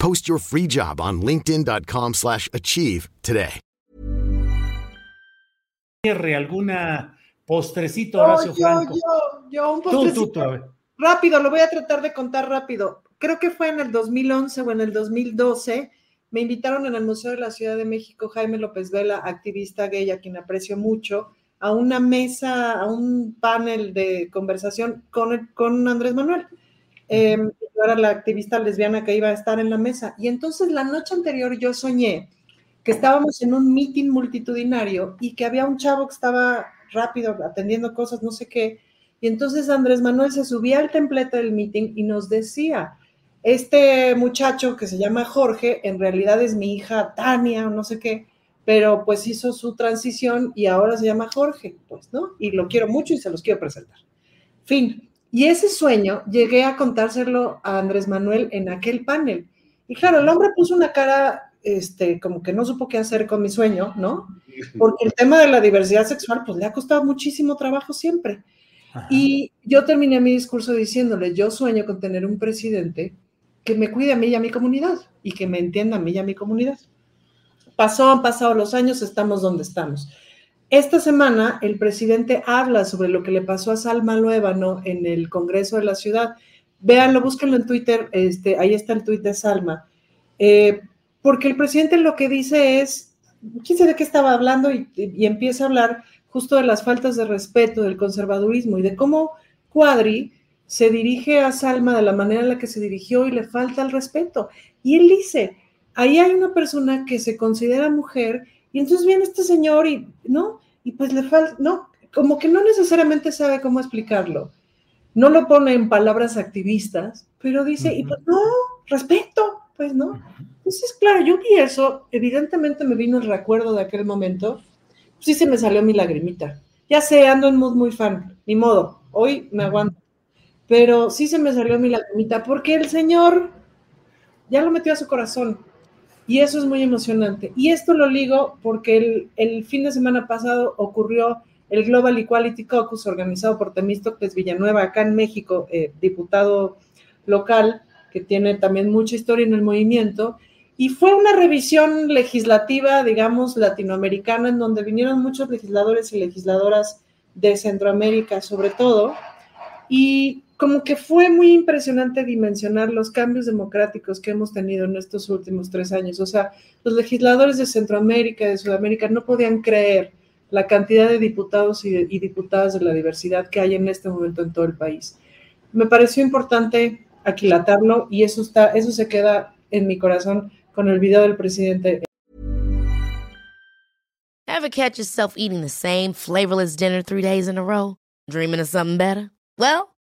Post your free job on linkedin.com/achieve slash achieve today. cierre, alguna postrecito, No, Horacio yo, Franco. yo, yo, un postrecito. tú, tú. Rápido, lo voy a tratar de contar rápido. Creo que fue en el 2011 o en el 2012. Me invitaron en el Museo de la Ciudad de México, Jaime López Vela, activista gay, a quien aprecio mucho, a una mesa, a un panel de conversación con, el- con Andrés Manuel. Eh, yo era la activista lesbiana que iba a estar en la mesa. Y entonces la noche anterior yo soñé que estábamos en un meeting multitudinario y que había un chavo que estaba rápido atendiendo cosas, no sé qué. Y entonces Andrés Manuel se subía al templete del meeting y nos decía, este muchacho que se llama Jorge, en realidad es mi hija Tania no sé qué, pero pues hizo su transición y ahora se llama Jorge, pues, ¿no? Y lo quiero mucho y se los quiero presentar. Fin. Y ese sueño llegué a contárselo a Andrés Manuel en aquel panel. Y claro, el hombre puso una cara, este, como que no supo qué hacer con mi sueño, ¿no? Porque el tema de la diversidad sexual, pues le ha costado muchísimo trabajo siempre. Ajá. Y yo terminé mi discurso diciéndole, yo sueño con tener un presidente que me cuide a mí y a mi comunidad y que me entienda a mí y a mi comunidad. Pasó, han pasado los años, estamos donde estamos. Esta semana el presidente habla sobre lo que le pasó a Salma Luébano en el Congreso de la Ciudad. Véanlo, búsquenlo en Twitter, este, ahí está el tuit de Salma. Eh, porque el presidente lo que dice es, quién sabe de qué estaba hablando y, y empieza a hablar justo de las faltas de respeto, del conservadurismo y de cómo Cuadri se dirige a Salma de la manera en la que se dirigió y le falta el respeto. Y él dice, ahí hay una persona que se considera mujer y entonces viene este señor y, ¿no? Y pues le falta, no, como que no necesariamente sabe cómo explicarlo. No lo pone en palabras activistas, pero dice, y pues no, respeto, pues no. Entonces, claro, yo vi eso, evidentemente me vino el recuerdo de aquel momento, sí se me salió mi lagrimita. Ya sé, ando en mood muy fan, ni modo, hoy me aguanto. Pero sí se me salió mi lagrimita porque el señor ya lo metió a su corazón. Y eso es muy emocionante. Y esto lo ligo porque el, fin de semana pasado ocurrió el Global Equality Caucus organizado por Temístocles Villanueva acá en México, eh, diputado local que tiene también mucha historia en el movimiento. Y fue una revisión legislativa, digamos, latinoamericana, en donde vinieron muchos legisladores y legisladoras de Centroamérica, sobre todo. Y como que fue muy impresionante dimensionar los cambios democráticos que hemos tenido en estos últimos tres años. O sea, los legisladores de Centroamérica, de Sudamérica, no podían creer la cantidad de diputados y, de, y diputadas de la diversidad que hay en este momento en todo el país. Me pareció importante aquilatarlo y eso, está, eso se queda en mi corazón con el video del presidente. Ever catch yourself eating the same flavorless dinner three days in a row? Dreaming of something better? Well,